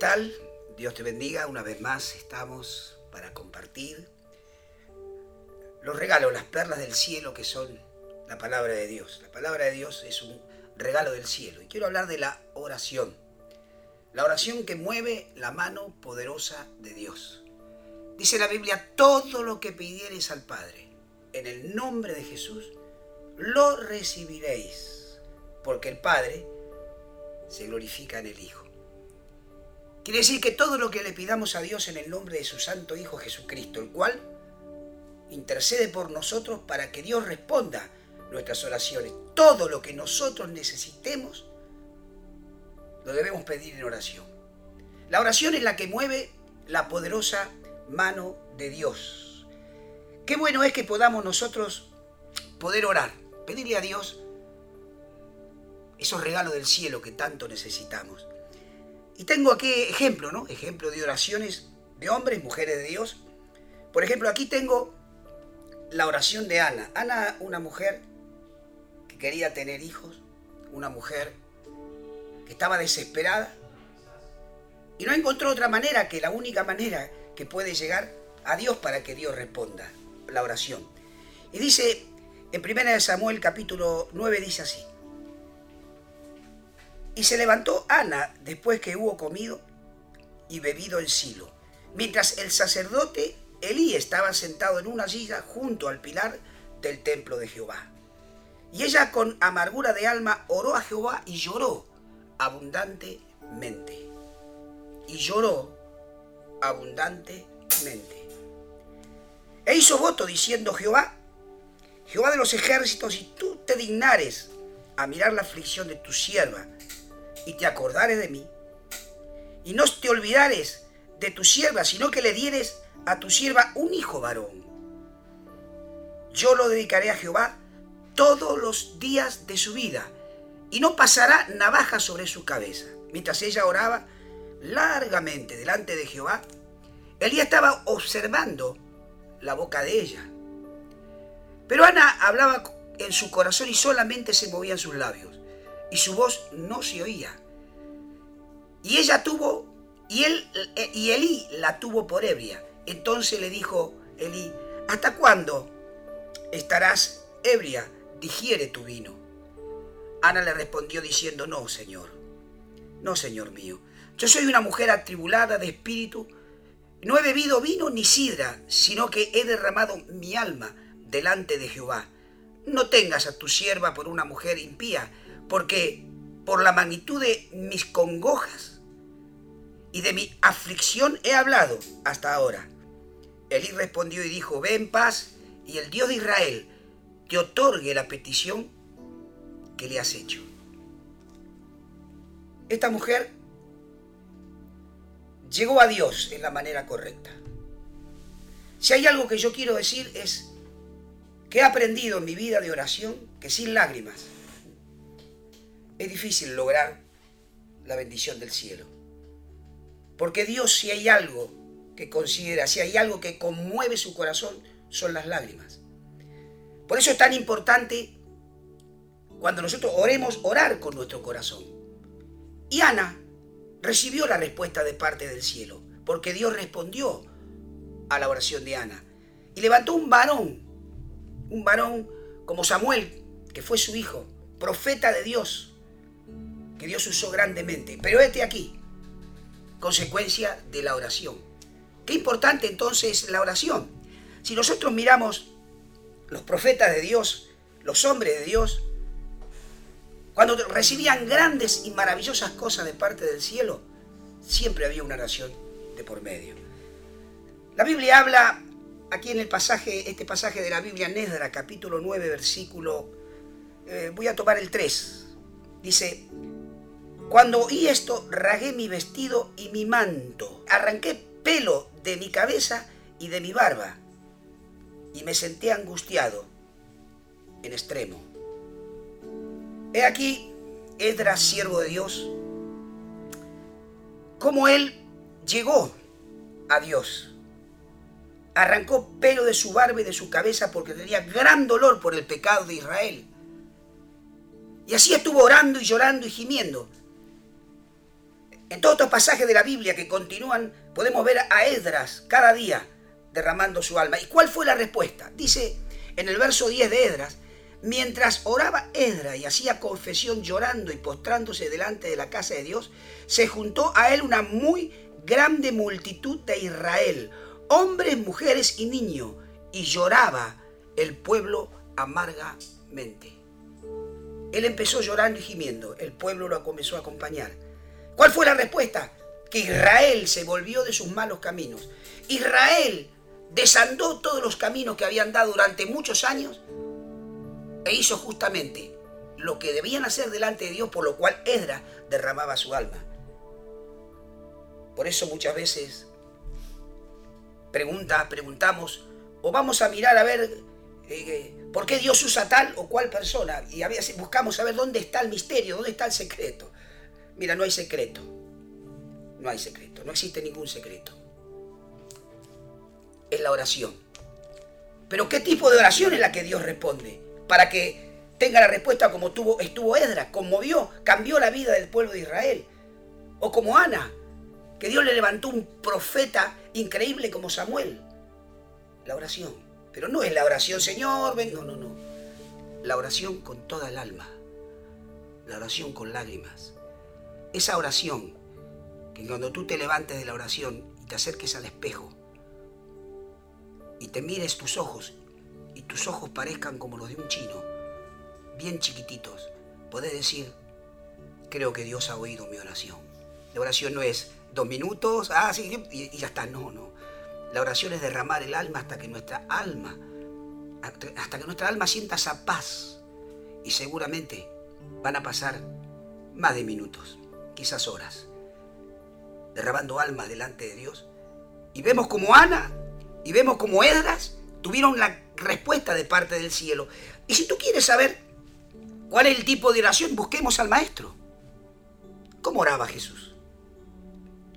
tal? Dios te bendiga. Una vez más estamos para compartir los regalos, las perlas del cielo que son la palabra de Dios. La palabra de Dios es un regalo del cielo. Y quiero hablar de la oración. La oración que mueve la mano poderosa de Dios. Dice la Biblia, todo lo que pidiereis al Padre en el nombre de Jesús, lo recibiréis. Porque el Padre se glorifica en el Hijo. Quiere decir que todo lo que le pidamos a Dios en el nombre de su Santo Hijo Jesucristo, el cual intercede por nosotros para que Dios responda nuestras oraciones. Todo lo que nosotros necesitemos, lo debemos pedir en oración. La oración es la que mueve la poderosa mano de Dios. Qué bueno es que podamos nosotros poder orar, pedirle a Dios esos regalos del cielo que tanto necesitamos. Y tengo aquí ejemplo, ¿no? Ejemplo de oraciones de hombres, mujeres de Dios. Por ejemplo, aquí tengo la oración de Ana. Ana, una mujer que quería tener hijos, una mujer que estaba desesperada y no encontró otra manera que la única manera que puede llegar a Dios para que Dios responda la oración. Y dice en 1 Samuel capítulo 9 dice así: y se levantó Ana después que hubo comido y bebido en Silo, mientras el sacerdote Elí estaba sentado en una silla junto al pilar del templo de Jehová. Y ella con amargura de alma oró a Jehová y lloró abundantemente. Y lloró abundantemente. E hizo voto diciendo Jehová, Jehová de los ejércitos, si tú te dignares a mirar la aflicción de tu sierva, y te acordares de mí, y no te olvidares de tu sierva, sino que le dieres a tu sierva un hijo varón. Yo lo dedicaré a Jehová todos los días de su vida, y no pasará navaja sobre su cabeza. Mientras ella oraba largamente delante de Jehová, Elías estaba observando la boca de ella. Pero Ana hablaba en su corazón y solamente se movían sus labios y su voz no se oía. Y ella tuvo, y él, eh, y Elí la tuvo por ebria. Entonces le dijo Elí, ¿hasta cuándo estarás ebria? Digiere tu vino. Ana le respondió diciendo, no, Señor, no, Señor mío. Yo soy una mujer atribulada de espíritu. No he bebido vino ni sidra, sino que he derramado mi alma delante de Jehová. No tengas a tu sierva por una mujer impía, porque por la magnitud de mis congojas y de mi aflicción he hablado hasta ahora. Elí respondió y dijo, ve en paz y el Dios de Israel te otorgue la petición que le has hecho. Esta mujer llegó a Dios en la manera correcta. Si hay algo que yo quiero decir es que he aprendido en mi vida de oración que sin lágrimas es difícil lograr la bendición del cielo. Porque Dios si hay algo que considera, si hay algo que conmueve su corazón, son las lágrimas. Por eso es tan importante cuando nosotros oremos, orar con nuestro corazón. Y Ana recibió la respuesta de parte del cielo, porque Dios respondió a la oración de Ana. Y levantó un varón, un varón como Samuel, que fue su hijo, profeta de Dios, que Dios usó grandemente. Pero este aquí, consecuencia de la oración. Qué importante entonces la oración. Si nosotros miramos los profetas de Dios, los hombres de Dios, cuando recibían grandes y maravillosas cosas de parte del cielo, siempre había una oración de por medio. La Biblia habla aquí en el pasaje, este pasaje de la Biblia, Nesdra, capítulo 9, versículo, eh, voy a tomar el 3. Dice, cuando oí esto, ragué mi vestido y mi manto, arranqué pelo de mi cabeza y de mi barba, y me senté angustiado en extremo. He aquí Edras, siervo de Dios, como él llegó a Dios. Arrancó pelo de su barba y de su cabeza porque tenía gran dolor por el pecado de Israel. Y así estuvo orando y llorando y gimiendo En todos estos pasajes de la Biblia que continúan, podemos ver a Edras cada día derramando su alma. ¿Y cuál fue la respuesta? Dice en el verso 10 de Edras, mientras oraba Edras y hacía confesión llorando y postrándose delante de la casa de Dios, se juntó a él una muy grande multitud de Israel, hombres, mujeres y niños, y lloraba el pueblo amargamente. Él empezó llorando y gimiendo, el pueblo lo comenzó a acompañar. ¿Cuál fue la respuesta? Que Israel se volvió de sus malos caminos. Israel desandó todos los caminos que habían dado durante muchos años e hizo justamente lo que debían hacer delante de Dios, por lo cual Edra derramaba su alma. Por eso muchas veces pregunta, preguntamos, o vamos a mirar a ver eh, por qué Dios usa tal o cual persona, y a veces buscamos saber dónde está el misterio, dónde está el secreto. Mira, no hay secreto, no hay secreto, no existe ningún secreto. Es la oración. Pero ¿qué tipo de oración es la que Dios responde? Para que tenga la respuesta como tuvo, estuvo Edra, conmovió, cambió la vida del pueblo de Israel. O como Ana, que Dios le levantó un profeta increíble como Samuel. La oración. Pero no es la oración, Señor, ven, no, no, no. La oración con toda el alma. La oración con lágrimas. Esa oración, que cuando tú te levantes de la oración y te acerques al espejo y te mires tus ojos y tus ojos parezcan como los de un chino, bien chiquititos, podés decir, creo que Dios ha oído mi oración. La oración no es dos minutos, ah, sí, y, ya está. No, no. La oración es derramar el alma hasta que nuestra alma, hasta que nuestra alma sienta esa paz. Y seguramente van a pasar más de minutos, quizás horas, derramando alma delante de Dios. Y vemos como Ana y vemos como Edras tuvieron la respuesta de parte del cielo. Y si tú quieres saber cuál es el tipo de oración, busquemos al Maestro. ¿Cómo oraba Jesús?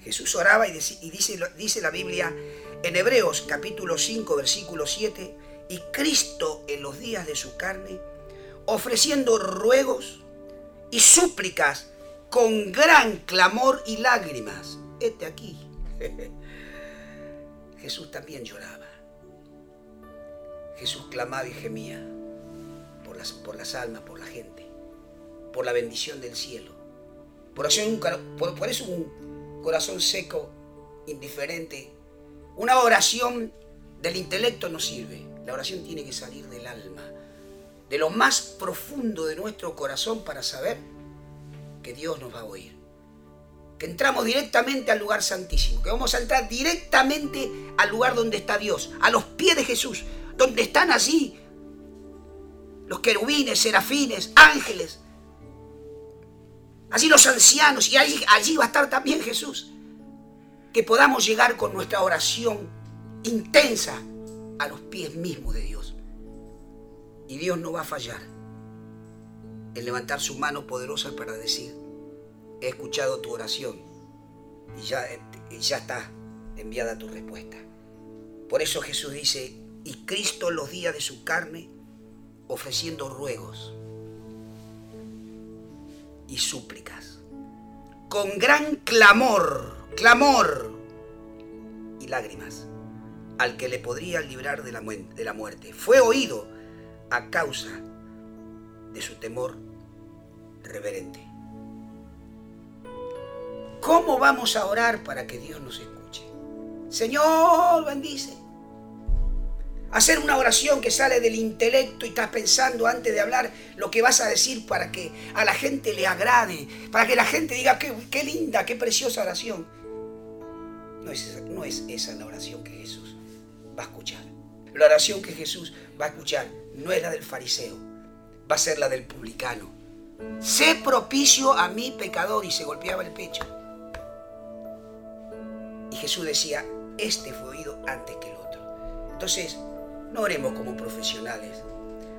Jesús oraba y, dice, dice la Biblia en Hebreos capítulo 5 versículo 7, y Cristo en los días de su carne, ofreciendo ruegos y súplicas con gran clamor y lágrimas. Este aquí. Jesús también lloraba. Jesús clamaba y gemía por las, por las almas, por la gente, por la bendición del cielo. Por eso, por, por eso un, corazón seco, indiferente. Una oración del intelecto no sirve. La oración tiene que salir del alma, de lo más profundo de nuestro corazón para saber que Dios nos va a oír. Que entramos directamente al lugar santísimo, que vamos a entrar directamente al lugar donde está Dios, a los pies de Jesús, donde están allí los querubines, serafines, ángeles, Allí los ancianos y allí, allí va a estar también Jesús. Que podamos llegar con nuestra oración intensa a los pies mismos de Dios. Y Dios no va a fallar en levantar su mano poderosa para decir, he escuchado tu oración y ya, ya está enviada tu respuesta. Por eso Jesús dice, y Cristo los días de su carne ofreciendo ruegos y súplicas, con gran clamor, clamor y lágrimas, al que le podría librar de la, de la muerte. Fue oído a causa de su temor reverente. ¿Cómo vamos a orar para que Dios nos escuche? Señor, bendice hacer una oración que sale del intelecto y estás pensando antes de hablar lo que vas a decir para que a la gente le agrade, para que la gente diga qué, linda, qué preciosa oración. No es, esa la oración que Jesús va a escuchar. La oración que Jesús va a escuchar no es la del fariseo, va a ser la del publicano. Sé propicio a mi pecador y se golpeaba el pecho. Y Jesús decía, este fue oído antes que el otro. Entonces, no oremos como profesionales.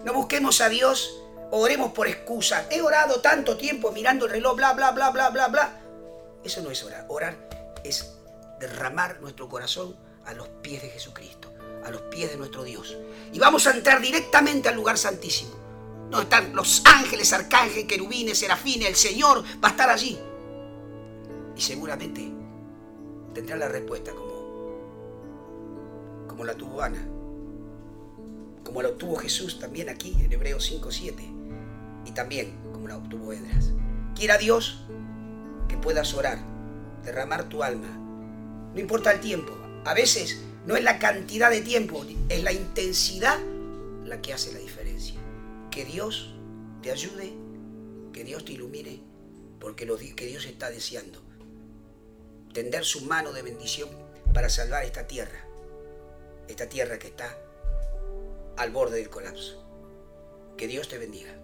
No busquemos a Dios, oremos por excusas. He orado tanto tiempo mirando el reloj, bla, bla, bla, bla, bla, bla. Eso no es orar. Orar es derramar nuestro corazón a los pies de Jesucristo, a los pies de nuestro Dios. Y vamos a entrar directamente al lugar santísimo. No están los ángeles, arcángeles, querubines, serafines, el Señor va a estar allí. Y seguramente tendrá la respuesta como, como la tuvo Ana, como la obtuvo Jesús también aquí en Hebreos 5.7 y también como la obtuvo Edras. Quiera Dios que puedas orar, derramar tu alma. No importa el tiempo. A veces no es la cantidad de tiempo, es la intensidad la que hace la diferencia. Que Dios te ayude, que Dios te ilumine, porque lo que Dios está deseando. Tender su mano de bendición para salvar esta tierra. Esta tierra que está al borde del colapso. Que Dios te bendiga.